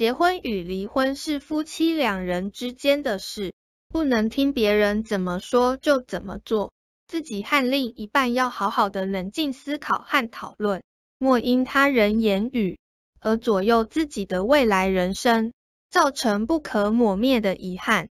结婚与离婚是夫妻两人之间的事不能听别人怎么说就怎么做自己和另一半要好好的冷静思考和讨论莫因他人言语而左右自己的未来人生造成不可磨灭的遗憾。